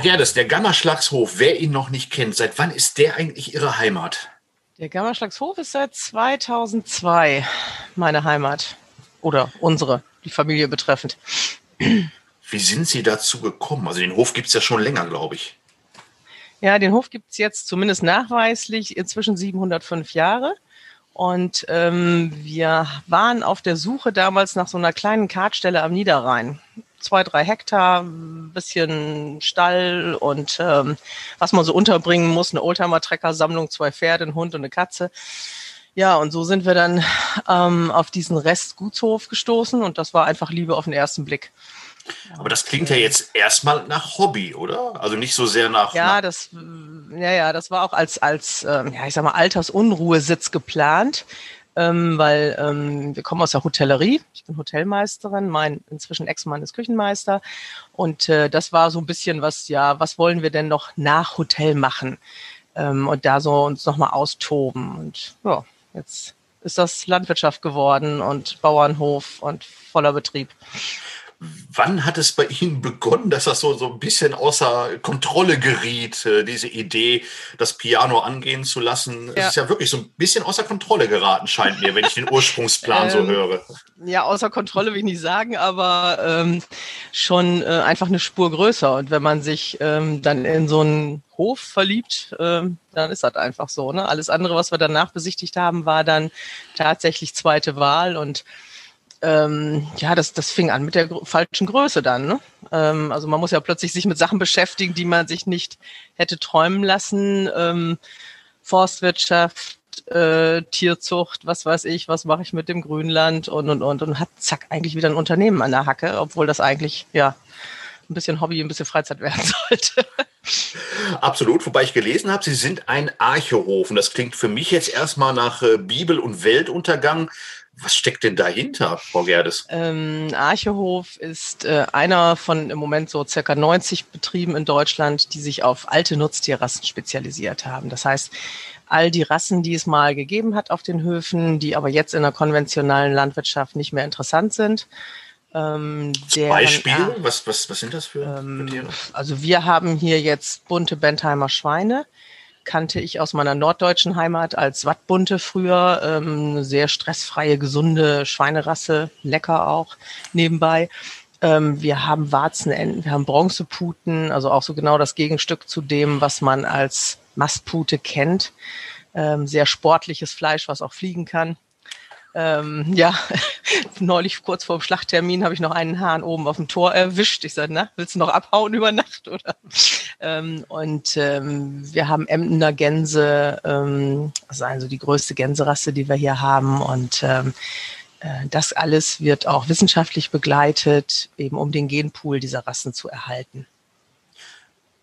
Frau Gerdes, der Gammerschlagshof, wer ihn noch nicht kennt, seit wann ist der eigentlich Ihre Heimat? Der Gammerschlagshof ist seit 2002 meine Heimat. Oder unsere, die Familie betreffend. Wie sind Sie dazu gekommen? Also den Hof gibt es ja schon länger, glaube ich. Ja, den Hof gibt es jetzt zumindest nachweislich inzwischen 705 Jahre. Und ähm, wir waren auf der Suche damals nach so einer kleinen Kartstelle am Niederrhein. Zwei, drei Hektar, ein bisschen Stall und ähm, was man so unterbringen muss, eine Oldtimer-Trecker-Sammlung, zwei Pferde, ein Hund und eine Katze. Ja, und so sind wir dann ähm, auf diesen Rest Gutshof gestoßen und das war einfach Liebe auf den ersten Blick. Aber das klingt ja jetzt erstmal nach Hobby, oder? Also nicht so sehr nach. Ja, das, ja, ja, das war auch als, als, ähm, ja, ich sag mal, Altersunruhesitz geplant. Ähm, weil ähm, wir kommen aus der Hotellerie. Ich bin Hotelmeisterin, mein inzwischen Ex-Mann ist Küchenmeister. Und äh, das war so ein bisschen was, ja, was wollen wir denn noch nach Hotel machen? Ähm, und da so uns nochmal austoben. Und ja, jetzt ist das Landwirtschaft geworden und Bauernhof und voller Betrieb. Wann hat es bei Ihnen begonnen, dass das so, so ein bisschen außer Kontrolle geriet, äh, diese Idee, das Piano angehen zu lassen? Ja. Es ist ja wirklich so ein bisschen außer Kontrolle geraten, scheint mir, wenn ich den Ursprungsplan ähm, so höre. Ja, außer Kontrolle will ich nicht sagen, aber ähm, schon äh, einfach eine Spur größer. Und wenn man sich ähm, dann in so einen Hof verliebt, ähm, dann ist das einfach so. Ne? Alles andere, was wir danach besichtigt haben, war dann tatsächlich zweite Wahl und ähm, ja, das, das fing an mit der falschen Größe dann. Ne? Ähm, also man muss ja plötzlich sich mit Sachen beschäftigen, die man sich nicht hätte träumen lassen. Ähm, Forstwirtschaft, äh, Tierzucht, was weiß ich, was mache ich mit dem Grünland und und und und hat zack eigentlich wieder ein Unternehmen an der Hacke, obwohl das eigentlich ja ein bisschen Hobby, ein bisschen Freizeit werden sollte. Absolut, wobei ich gelesen habe, Sie sind ein Archehof und das klingt für mich jetzt erstmal nach äh, Bibel und Weltuntergang. Was steckt denn dahinter, Frau Gerdes? Ähm, Archehof ist äh, einer von im Moment so circa 90 Betrieben in Deutschland, die sich auf alte Nutztierrassen spezialisiert haben. Das heißt, all die Rassen, die es mal gegeben hat auf den Höfen, die aber jetzt in der konventionellen Landwirtschaft nicht mehr interessant sind. Ähm, deren, Beispiel? Ja, was, was, was sind das für, ähm, für Tiere? Also wir haben hier jetzt bunte Bentheimer Schweine kannte ich aus meiner norddeutschen Heimat als Wattbunte früher. Ähm, sehr stressfreie, gesunde Schweinerasse, lecker auch nebenbei. Ähm, wir haben Warzenenten, wir haben Bronzeputen, also auch so genau das Gegenstück zu dem, was man als Mastpute kennt. Ähm, sehr sportliches Fleisch, was auch fliegen kann. Ähm, ja, neulich kurz vor dem Schlachttermin habe ich noch einen Hahn oben auf dem Tor erwischt. Ich sagte, na, willst du noch abhauen über Nacht? Oder? Ähm, und ähm, wir haben Emdener Gänse, ähm, also also die größte Gänserasse, die wir hier haben. Und ähm, äh, das alles wird auch wissenschaftlich begleitet, eben um den Genpool dieser Rassen zu erhalten.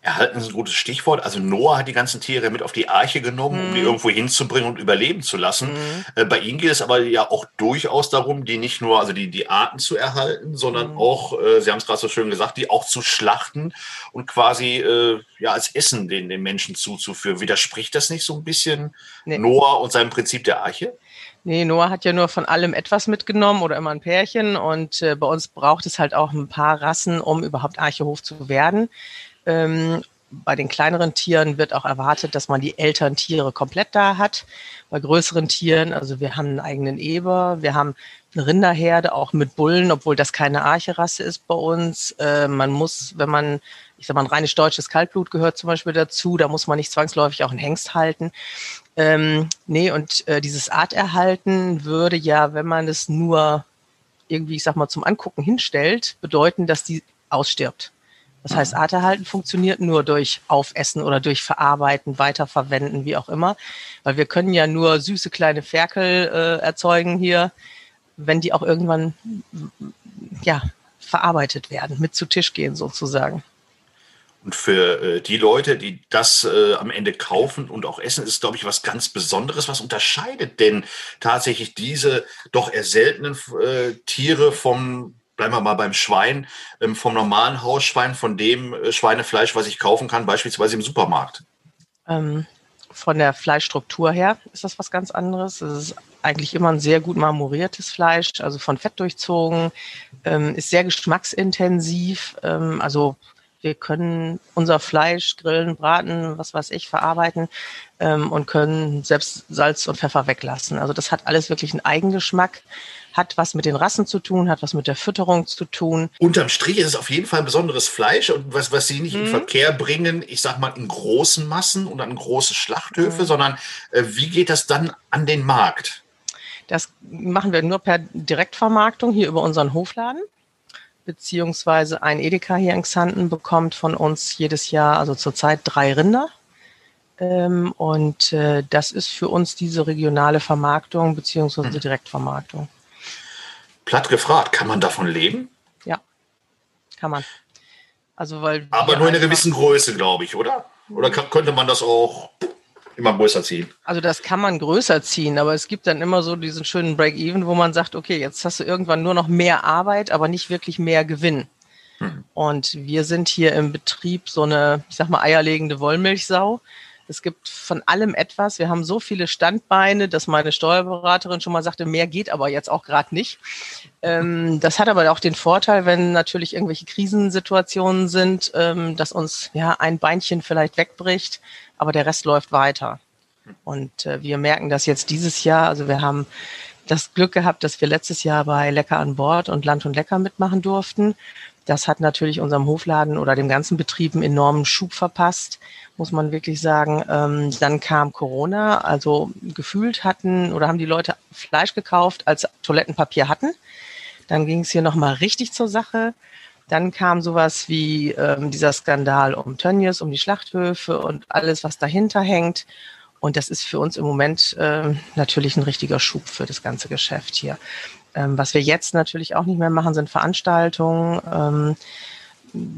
Erhalten ist ein gutes Stichwort. Also Noah hat die ganzen Tiere mit auf die Arche genommen, mhm. um die mhm. irgendwo hinzubringen und überleben zu lassen. Mhm. Äh, bei ihnen geht es aber ja auch durchaus darum, die nicht nur, also die, die Arten zu erhalten, sondern mhm. auch, äh, Sie haben es gerade so schön gesagt, die auch zu schlachten und quasi äh, ja als Essen den, den Menschen zuzuführen. Widerspricht das nicht so ein bisschen nee. Noah und seinem Prinzip der Arche? Nee, Noah hat ja nur von allem etwas mitgenommen oder immer ein Pärchen und äh, bei uns braucht es halt auch ein paar Rassen, um überhaupt Archehof zu werden. Ähm, bei den kleineren Tieren wird auch erwartet, dass man die älteren Tiere komplett da hat. Bei größeren Tieren, also wir haben einen eigenen Eber, wir haben eine Rinderherde, auch mit Bullen, obwohl das keine Archerasse ist bei uns. Äh, man muss, wenn man, ich sag mal, ein reines deutsches Kaltblut gehört zum Beispiel dazu, da muss man nicht zwangsläufig auch einen Hengst halten. Ähm, nee, und äh, dieses Arterhalten würde ja, wenn man es nur irgendwie, ich sag mal, zum Angucken hinstellt, bedeuten, dass die ausstirbt. Das heißt, Arterhalten funktioniert nur durch Aufessen oder durch Verarbeiten, Weiterverwenden, wie auch immer. Weil wir können ja nur süße kleine Ferkel äh, erzeugen hier, wenn die auch irgendwann ja, verarbeitet werden, mit zu Tisch gehen sozusagen. Und für äh, die Leute, die das äh, am Ende kaufen und auch essen, ist, glaube ich, was ganz Besonderes. Was unterscheidet denn tatsächlich diese doch eher seltenen äh, Tiere vom bleiben wir mal beim Schwein, ähm, vom normalen Hausschwein, von dem äh, Schweinefleisch, was ich kaufen kann, beispielsweise im Supermarkt? Ähm, von der Fleischstruktur her ist das was ganz anderes. Es ist eigentlich immer ein sehr gut marmoriertes Fleisch, also von Fett durchzogen, ähm, ist sehr geschmacksintensiv, ähm, also Wir können unser Fleisch grillen, braten, was weiß ich, verarbeiten ähm, und können selbst Salz und Pfeffer weglassen. Also das hat alles wirklich einen Eigengeschmack, hat was mit den Rassen zu tun, hat was mit der Fütterung zu tun. Unterm Strich ist es auf jeden Fall ein besonderes Fleisch und was, was Sie nicht mhm. in Verkehr bringen, ich sag mal in großen Massen und an große Schlachthöfe, mhm. sondern äh, wie geht das dann an den Markt? Das machen wir nur per Direktvermarktung hier über unseren Hofladen beziehungsweise ein Edeka hier in Xanten bekommt von uns jedes Jahr, also zurzeit drei Rinder. Ähm, und äh, das ist für uns diese regionale Vermarktung beziehungsweise hm. Direktvermarktung. Platt gefragt, kann man davon leben? Ja, kann man. Also weil Aber nur in einer gewissen Größe, glaube ich, oder? Oder könnte man das auch immer größer ziehen. Also das kann man größer ziehen, aber es gibt dann immer so diesen schönen Break-Even, wo man sagt, okay, jetzt hast du irgendwann nur noch mehr Arbeit, aber nicht wirklich mehr Gewinn. Hm. Und wir sind hier im Betrieb so eine, ich sag mal, eierlegende Wollmilchsau. Es gibt von allem etwas. Wir haben so viele Standbeine, dass meine Steuerberaterin schon mal sagte, mehr geht aber jetzt auch gerade nicht. Ähm, das hat aber auch den Vorteil, wenn natürlich irgendwelche Krisensituationen sind, ähm, dass uns ja ein Beinchen vielleicht wegbricht, aber der Rest läuft weiter. Und äh, wir merken das jetzt dieses Jahr. Also wir haben das Glück gehabt, dass wir letztes Jahr bei Lecker an Bord und Land und Lecker mitmachen durften. Das hat natürlich unserem Hofladen oder dem ganzen Betrieb einen enormen Schub verpasst, muss man wirklich sagen. Ähm, dann kam Corona, also gefühlt hatten oder haben die Leute Fleisch gekauft, als Toilettenpapier hatten. Dann ging es hier nochmal richtig zur Sache. Dann kam sowas wie ähm, dieser Skandal um Tönnies, um die Schlachthöfe und alles, was dahinter hängt. Und das ist für uns im Moment äh, natürlich ein richtiger Schub für das ganze Geschäft hier. Ähm, was wir jetzt natürlich auch nicht mehr machen, sind Veranstaltungen. Ähm,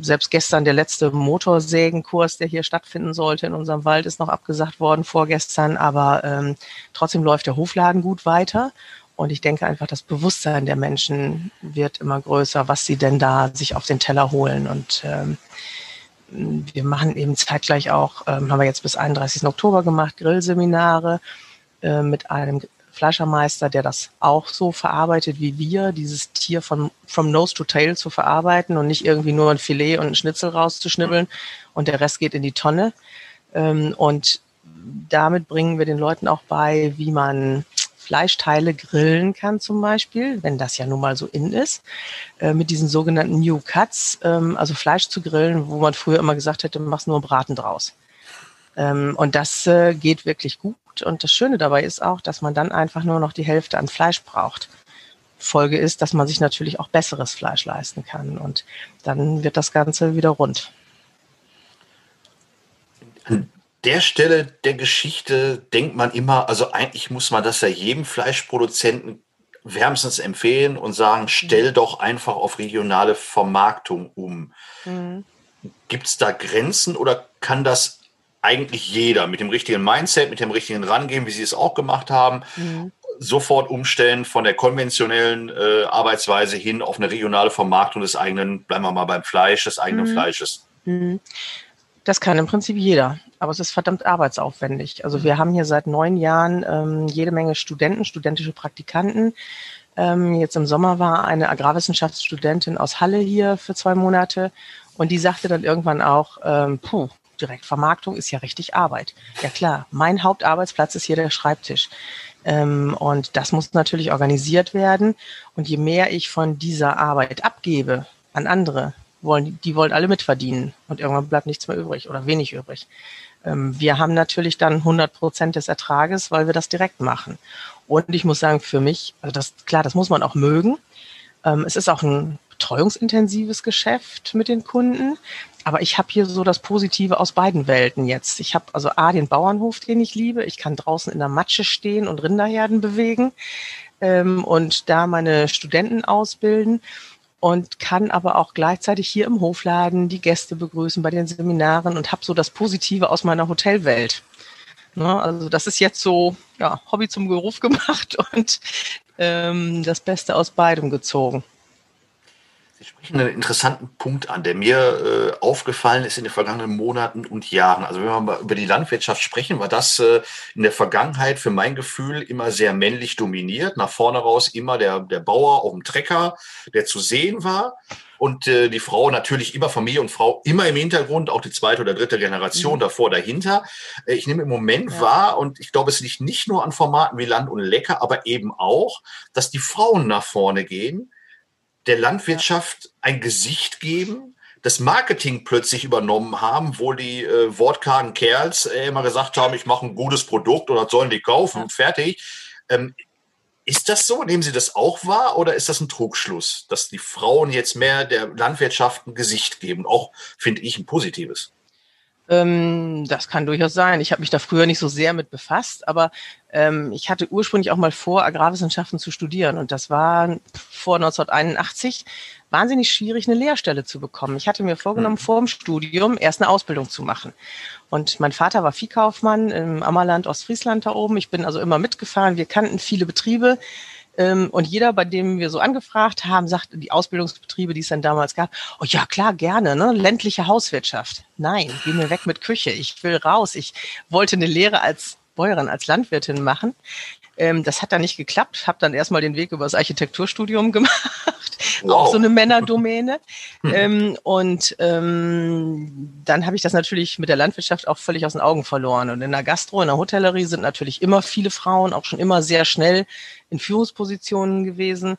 selbst gestern der letzte Motorsägenkurs, der hier stattfinden sollte in unserem Wald, ist noch abgesagt worden vorgestern. Aber ähm, trotzdem läuft der Hofladen gut weiter. Und ich denke einfach, das Bewusstsein der Menschen wird immer größer, was sie denn da sich auf den Teller holen. Und ähm, wir machen eben zeitgleich auch, ähm, haben wir jetzt bis 31. Oktober gemacht, Grillseminare äh, mit einem Fleischermeister, der das auch so verarbeitet wie wir, dieses Tier von from nose to tail zu verarbeiten und nicht irgendwie nur ein Filet und ein Schnitzel rauszuschnibbeln und der Rest geht in die Tonne. Ähm, und damit bringen wir den Leuten auch bei, wie man Fleischteile grillen kann zum Beispiel, wenn das ja nun mal so in ist, äh, mit diesen sogenannten New Cuts, ähm, also Fleisch zu grillen, wo man früher immer gesagt hätte, machst nur Braten draus. Ähm, und das äh, geht wirklich gut. Und das Schöne dabei ist auch, dass man dann einfach nur noch die Hälfte an Fleisch braucht. Folge ist, dass man sich natürlich auch besseres Fleisch leisten kann. Und dann wird das Ganze wieder rund. An der Stelle der Geschichte denkt man immer, also eigentlich muss man das ja jedem Fleischproduzenten wärmstens empfehlen und sagen, stell doch einfach auf regionale Vermarktung um. Mhm. Gibt es da Grenzen oder kann das eigentlich jeder mit dem richtigen Mindset, mit dem richtigen Rangehen, wie Sie es auch gemacht haben, mhm. sofort umstellen von der konventionellen äh, Arbeitsweise hin auf eine regionale Vermarktung des eigenen, bleiben wir mal beim Fleisch, des eigenen mhm. Fleisches. Mhm. Das kann im Prinzip jeder, aber es ist verdammt arbeitsaufwendig. Also wir haben hier seit neun Jahren ähm, jede Menge Studenten, studentische Praktikanten. Ähm, jetzt im Sommer war eine Agrarwissenschaftsstudentin aus Halle hier für zwei Monate und die sagte dann irgendwann auch, ähm, puh, Direktvermarktung ist ja richtig Arbeit. Ja klar, mein Hauptarbeitsplatz ist hier der Schreibtisch. Ähm, und das muss natürlich organisiert werden. Und je mehr ich von dieser Arbeit abgebe an andere, wollen, die wollen alle mitverdienen. Und irgendwann bleibt nichts mehr übrig oder wenig übrig. Ähm, wir haben natürlich dann 100 Prozent des Ertrages, weil wir das direkt machen. Und ich muss sagen, für mich, also das, klar, das muss man auch mögen. Ähm, es ist auch ein betreuungsintensives Geschäft mit den Kunden. Aber ich habe hier so das Positive aus beiden Welten jetzt. Ich habe also A, den Bauernhof, den ich liebe. Ich kann draußen in der Matsche stehen und Rinderherden bewegen ähm, und da meine Studenten ausbilden und kann aber auch gleichzeitig hier im Hofladen die Gäste begrüßen bei den Seminaren und habe so das Positive aus meiner Hotelwelt. Ne, also das ist jetzt so ja, Hobby zum Beruf gemacht und ähm, das Beste aus beidem gezogen. Sie sprechen einen interessanten Punkt an, der mir äh, aufgefallen ist in den vergangenen Monaten und Jahren. Also wenn wir mal über die Landwirtschaft sprechen, war das äh, in der Vergangenheit für mein Gefühl immer sehr männlich dominiert. Nach vorne raus immer der, der Bauer auf dem Trecker, der zu sehen war. Und äh, die Frau natürlich immer Familie und Frau immer im Hintergrund, auch die zweite oder dritte Generation mhm. davor, dahinter. Äh, ich nehme im Moment ja. wahr, und ich glaube, es liegt nicht nur an Formaten wie Land und Lecker, aber eben auch, dass die Frauen nach vorne gehen der Landwirtschaft ein Gesicht geben, das Marketing plötzlich übernommen haben, wo die äh, wortkargen Kerls äh, immer gesagt haben, ich mache ein gutes Produkt oder sollen die kaufen, fertig. Ähm, ist das so? Nehmen Sie das auch wahr oder ist das ein Trugschluss, dass die Frauen jetzt mehr der Landwirtschaft ein Gesicht geben? Auch finde ich ein positives. Ähm, das kann durchaus sein. Ich habe mich da früher nicht so sehr mit befasst, aber ähm, ich hatte ursprünglich auch mal vor, Agrarwissenschaften zu studieren und das war vor 1981 wahnsinnig schwierig, eine Lehrstelle zu bekommen. Ich hatte mir vorgenommen, mhm. vor dem Studium erst eine Ausbildung zu machen. Und mein Vater war Viehkaufmann im Ammerland, Ostfriesland da oben. Ich bin also immer mitgefahren. Wir kannten viele Betriebe. Ähm, und jeder, bei dem wir so angefragt haben, sagt, die Ausbildungsbetriebe, die es dann damals gab, oh ja, klar, gerne, ne? ländliche Hauswirtschaft. Nein, geh mir weg mit Küche. Ich will raus. Ich wollte eine Lehre als Bäuerin, als Landwirtin machen. Ähm, das hat dann nicht geklappt. Habe dann erstmal den Weg über das Architekturstudium gemacht. Wow. Auch so eine Männerdomäne. Hm. ähm, und ähm, dann habe ich das natürlich mit der Landwirtschaft auch völlig aus den Augen verloren. Und in der Gastro, in der Hotellerie sind natürlich immer viele Frauen, auch schon immer sehr schnell in Führungspositionen gewesen.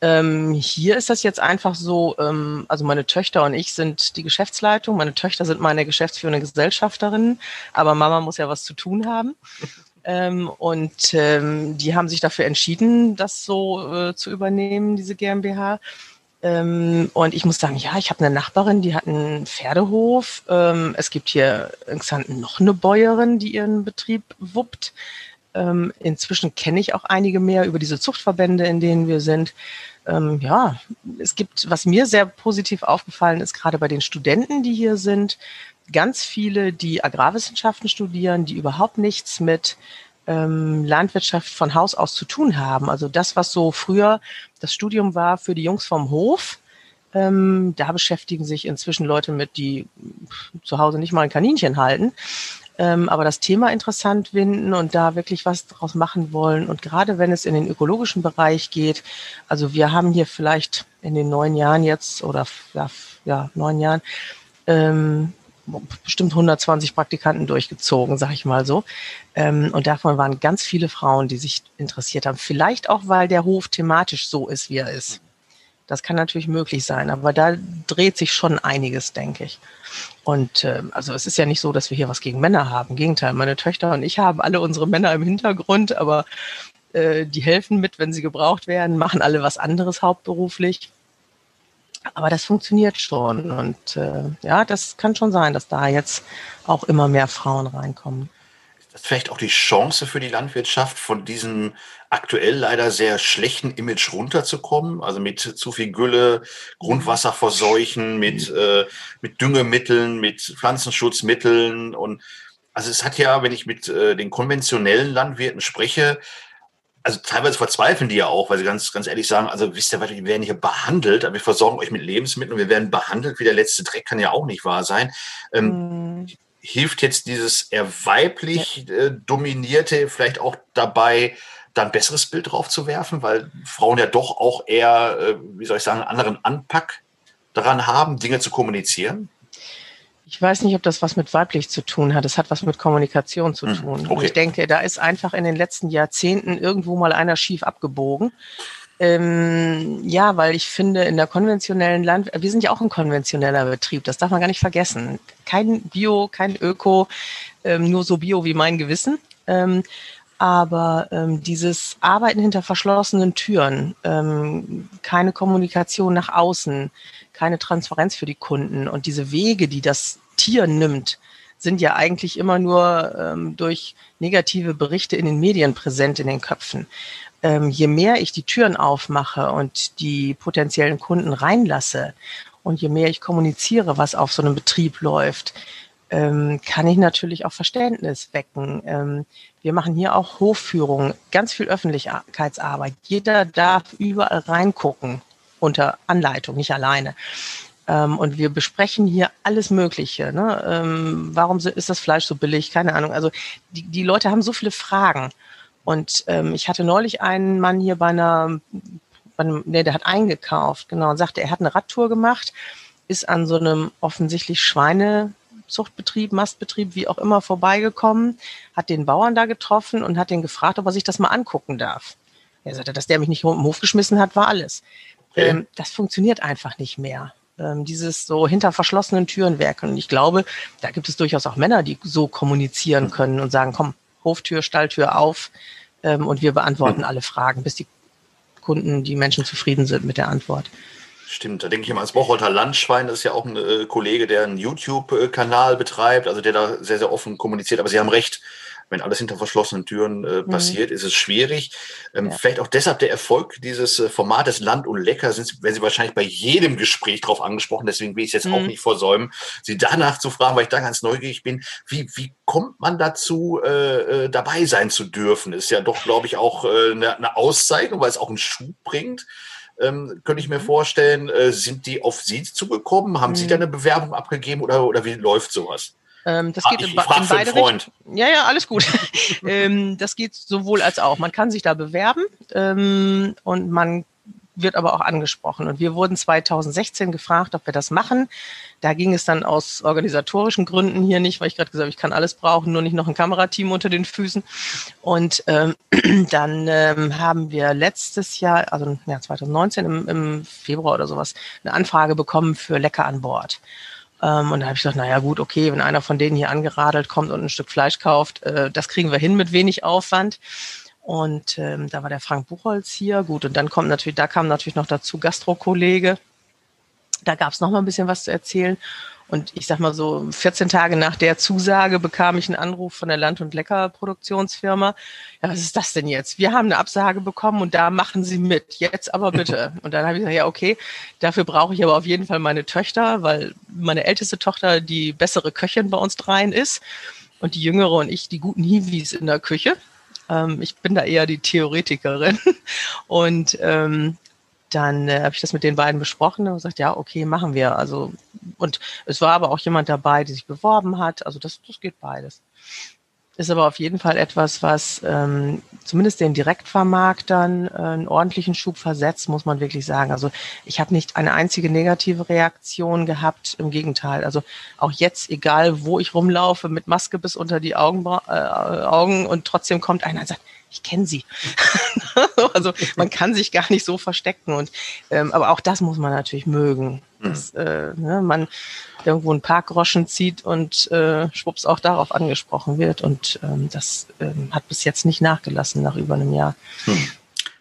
Ähm, hier ist das jetzt einfach so, ähm, also meine Töchter und ich sind die Geschäftsleitung, meine Töchter sind meine geschäftsführende Gesellschafterinnen, aber Mama muss ja was zu tun haben. Ähm, und ähm, die haben sich dafür entschieden, das so äh, zu übernehmen, diese GmbH. Ähm, und ich muss sagen, ja, ich habe eine Nachbarin, die hat einen Pferdehof. Ähm, es gibt hier in noch eine Bäuerin, die ihren Betrieb wuppt. Ähm, inzwischen kenne ich auch einige mehr über diese Zuchtverbände, in denen wir sind. Ähm, ja, es gibt, was mir sehr positiv aufgefallen ist, gerade bei den Studenten, die hier sind, ganz viele, die Agrarwissenschaften studieren, die überhaupt nichts mit ähm, Landwirtschaft von Haus aus zu tun haben. Also das, was so früher das Studium war für die Jungs vom Hof, ähm, da beschäftigen sich inzwischen Leute mit, die zu Hause nicht mal ein Kaninchen halten ähm, aber das Thema interessant finden und da wirklich was draus machen wollen. Und gerade wenn es in den ökologischen Bereich geht, also wir haben hier vielleicht in den neun Jahren jetzt oder ja, ja neun Jahren ähm, bestimmt 120 Praktikanten durchgezogen, sag ich mal so. Ähm, und davon waren ganz viele Frauen, die sich interessiert haben. Vielleicht auch, weil der Hof thematisch so ist, wie er ist. Das kann natürlich möglich sein, aber da dreht sich schon einiges, denke ich. Und äh, also es ist ja nicht so, dass wir hier was gegen Männer haben. Im Gegenteil, meine Töchter und ich haben alle unsere Männer im Hintergrund, aber äh, die helfen mit, wenn sie gebraucht werden, machen alle was anderes hauptberuflich. Aber das funktioniert schon. Und äh, ja, das kann schon sein, dass da jetzt auch immer mehr Frauen reinkommen das vielleicht auch die Chance für die Landwirtschaft, von diesem aktuell leider sehr schlechten Image runterzukommen? Also mit zu viel Gülle, Grundwasser verseuchen, mit, äh, mit Düngemitteln, mit Pflanzenschutzmitteln. Und also es hat ja, wenn ich mit äh, den konventionellen Landwirten spreche, also teilweise verzweifeln die ja auch, weil sie ganz, ganz ehrlich sagen, also wisst ihr, wir werden hier behandelt, aber wir versorgen euch mit Lebensmitteln und wir werden behandelt wie der letzte Dreck, kann ja auch nicht wahr sein. Ähm, mm hilft jetzt dieses eher weiblich äh, dominierte vielleicht auch dabei, da ein besseres Bild drauf zu werfen, weil Frauen ja doch auch eher, äh, wie soll ich sagen, einen anderen Anpack daran haben, Dinge zu kommunizieren? Ich weiß nicht, ob das was mit weiblich zu tun hat. Es hat was mit Kommunikation zu hm, tun. Okay. ich denke, da ist einfach in den letzten Jahrzehnten irgendwo mal einer schief abgebogen. Ähm, ja, weil ich finde, in der konventionellen Land, wir sind ja auch ein konventioneller Betrieb, das darf man gar nicht vergessen. Kein Bio, kein Öko, ähm, nur so Bio wie mein Gewissen. Ähm, aber ähm, dieses Arbeiten hinter verschlossenen Türen, ähm, keine Kommunikation nach außen, keine Transparenz für die Kunden und diese Wege, die das Tier nimmt, sind ja eigentlich immer nur ähm, durch negative Berichte in den Medien präsent in den Köpfen. Ähm, je mehr ich die Türen aufmache und die potenziellen Kunden reinlasse und je mehr ich kommuniziere, was auf so einem Betrieb läuft, ähm, kann ich natürlich auch Verständnis wecken. Ähm, wir machen hier auch Hofführungen, ganz viel Öffentlichkeitsarbeit. Jeder darf überall reingucken unter Anleitung, nicht alleine. Ähm, und wir besprechen hier alles Mögliche. Ne? Ähm, warum ist das Fleisch so billig? Keine Ahnung. Also die, die Leute haben so viele Fragen. Und ähm, ich hatte neulich einen Mann hier bei einer, bei einem, nee, der hat eingekauft, genau, und sagte, er hat eine Radtour gemacht, ist an so einem offensichtlich Schweinezuchtbetrieb, Mastbetrieb, wie auch immer, vorbeigekommen, hat den Bauern da getroffen und hat den gefragt, ob er sich das mal angucken darf. Er sagte, dass der mich nicht im Hof geschmissen hat, war alles. Okay. Ähm, das funktioniert einfach nicht mehr ähm, dieses so hinter verschlossenen Türen werken. Und ich glaube, da gibt es durchaus auch Männer, die so kommunizieren können und sagen, komm, Hoftür, Stalltür auf ähm, und wir beantworten alle Fragen, bis die Kunden, die Menschen zufrieden sind mit der Antwort. Stimmt, da denke ich mal ans Bocholter Landschwein, das ist ja auch ein äh, Kollege, der einen YouTube-Kanal betreibt, also der da sehr, sehr offen kommuniziert. Aber Sie haben recht, wenn alles hinter verschlossenen Türen äh, mhm. passiert, mhm. ist es schwierig. Ähm, ja. Vielleicht auch deshalb der Erfolg dieses äh, Formates Land und Lecker, sind, werden Sie wahrscheinlich bei jedem Gespräch darauf angesprochen, deswegen will ich es jetzt mhm. auch nicht versäumen, Sie danach zu fragen, weil ich da ganz neugierig bin, wie, wie kommt man dazu, äh, äh dabei sein zu dürfen? Ist ja doch, glaube ich, auch äh, eine, eine Auszeichnung, weil es auch einen Schub bringt. Ähm, könnte ich mir mhm. vorstellen, äh, sind die auf Sie zugekommen? Haben mhm. Sie da eine Bewerbung abgegeben oder, oder wie läuft sowas? Ähm, das ah, geht ich, in, in beide Richtungen. Ja, ja, alles gut. ähm, das geht sowohl als auch. Man kann sich da bewerben ähm, und man wird aber auch angesprochen. Und wir wurden 2016 gefragt, ob wir das machen. Da ging es dann aus organisatorischen Gründen hier nicht, weil ich gerade gesagt habe, ich kann alles brauchen, nur nicht noch ein Kamerateam unter den Füßen. Und ähm, dann ähm, haben wir letztes Jahr, also ja, 2019 im, im Februar oder sowas, eine Anfrage bekommen für Lecker an Bord. Ähm, und da habe ich gesagt, naja gut, okay, wenn einer von denen hier angeradelt kommt und ein Stück Fleisch kauft, äh, das kriegen wir hin mit wenig Aufwand. Und ähm, da war der Frank Buchholz hier, gut. Und dann kommt natürlich, da kam natürlich noch dazu Gastro-Kollege. Da gab es noch mal ein bisschen was zu erzählen. Und ich sag mal so, 14 Tage nach der Zusage bekam ich einen Anruf von der Land- und Lecker-Produktionsfirma. Ja, was ist das denn jetzt? Wir haben eine Absage bekommen und da machen Sie mit. Jetzt aber bitte. Und dann habe ich gesagt, ja, okay, dafür brauche ich aber auf jeden Fall meine Töchter, weil meine älteste Tochter die bessere Köchin bei uns dreien ist und die jüngere und ich die guten Hiwis in der Küche. Ähm, ich bin da eher die Theoretikerin. Und ähm, dann äh, habe ich das mit den beiden besprochen und gesagt, ja, okay, machen wir. Also und es war aber auch jemand dabei, der sich beworben hat. Also das, das geht beides. Ist aber auf jeden Fall etwas, was ähm, zumindest den Direktvermarktern äh, einen ordentlichen Schub versetzt, muss man wirklich sagen. Also ich habe nicht eine einzige negative Reaktion gehabt, im Gegenteil. Also auch jetzt, egal wo ich rumlaufe, mit Maske bis unter die Augenbra äh, Augen und trotzdem kommt einer und sagt, ich kenne sie. also man kann sich gar nicht so verstecken. Und ähm, aber auch das muss man natürlich mögen. Mhm. Dass äh, ne, man irgendwo einen Parkgroschen zieht und äh, schwupps auch darauf angesprochen wird. Und ähm, das ähm, hat bis jetzt nicht nachgelassen nach über einem Jahr. Hm.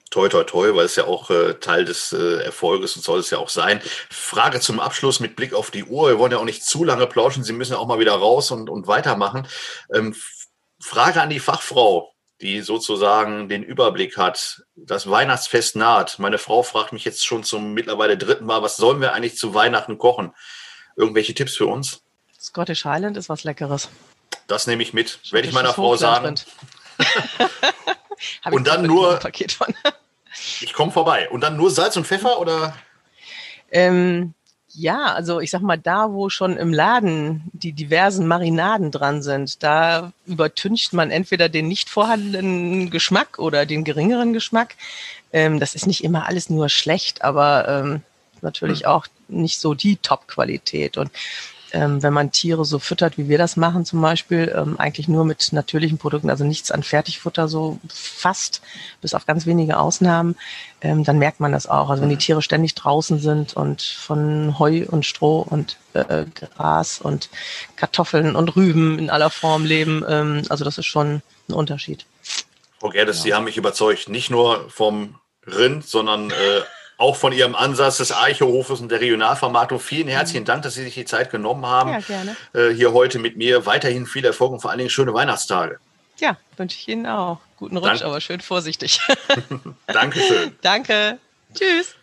Toi, toi, toi, weil es ja auch äh, Teil des äh, Erfolges und soll es ja auch sein. Frage zum Abschluss mit Blick auf die Uhr. Wir wollen ja auch nicht zu lange plauschen. Sie müssen ja auch mal wieder raus und, und weitermachen. Ähm, Frage an die Fachfrau die sozusagen den Überblick hat. Das Weihnachtsfest naht. Meine Frau fragt mich jetzt schon zum mittlerweile dritten Mal, was sollen wir eigentlich zu Weihnachten kochen? Irgendwelche Tipps für uns? Scottish Highland ist was Leckeres. Das nehme ich mit, werde ich meiner Frau sagen. und dann nur. ich komme vorbei. Und dann nur Salz und Pfeffer oder? Ähm, ja, also ich sag mal, da, wo schon im Laden die diversen Marinaden dran sind, da übertüncht man entweder den nicht vorhandenen Geschmack oder den geringeren Geschmack. Ähm, das ist nicht immer alles nur schlecht, aber ähm, natürlich hm. auch nicht so die Top-Qualität. Und ähm, wenn man Tiere so füttert, wie wir das machen zum Beispiel, ähm, eigentlich nur mit natürlichen Produkten, also nichts an Fertigfutter so fast, bis auf ganz wenige Ausnahmen, ähm, dann merkt man das auch. Also wenn die Tiere ständig draußen sind und von Heu und Stroh und äh, Gras und Kartoffeln und Rüben in aller Form leben, ähm, also das ist schon ein Unterschied. Frau Gerdes, ja. Sie haben mich überzeugt, nicht nur vom Rind, sondern äh, auch von Ihrem Ansatz des Eichehofes und der Regionalvermarktung. Vielen herzlichen Dank, dass Sie sich die Zeit genommen haben, ja, gerne. Äh, hier heute mit mir. Weiterhin viel Erfolg und vor allen Dingen schöne Weihnachtstage. Ja, wünsche ich Ihnen auch. Guten Rutsch, Dank. aber schön vorsichtig. Dankeschön. Danke. Tschüss.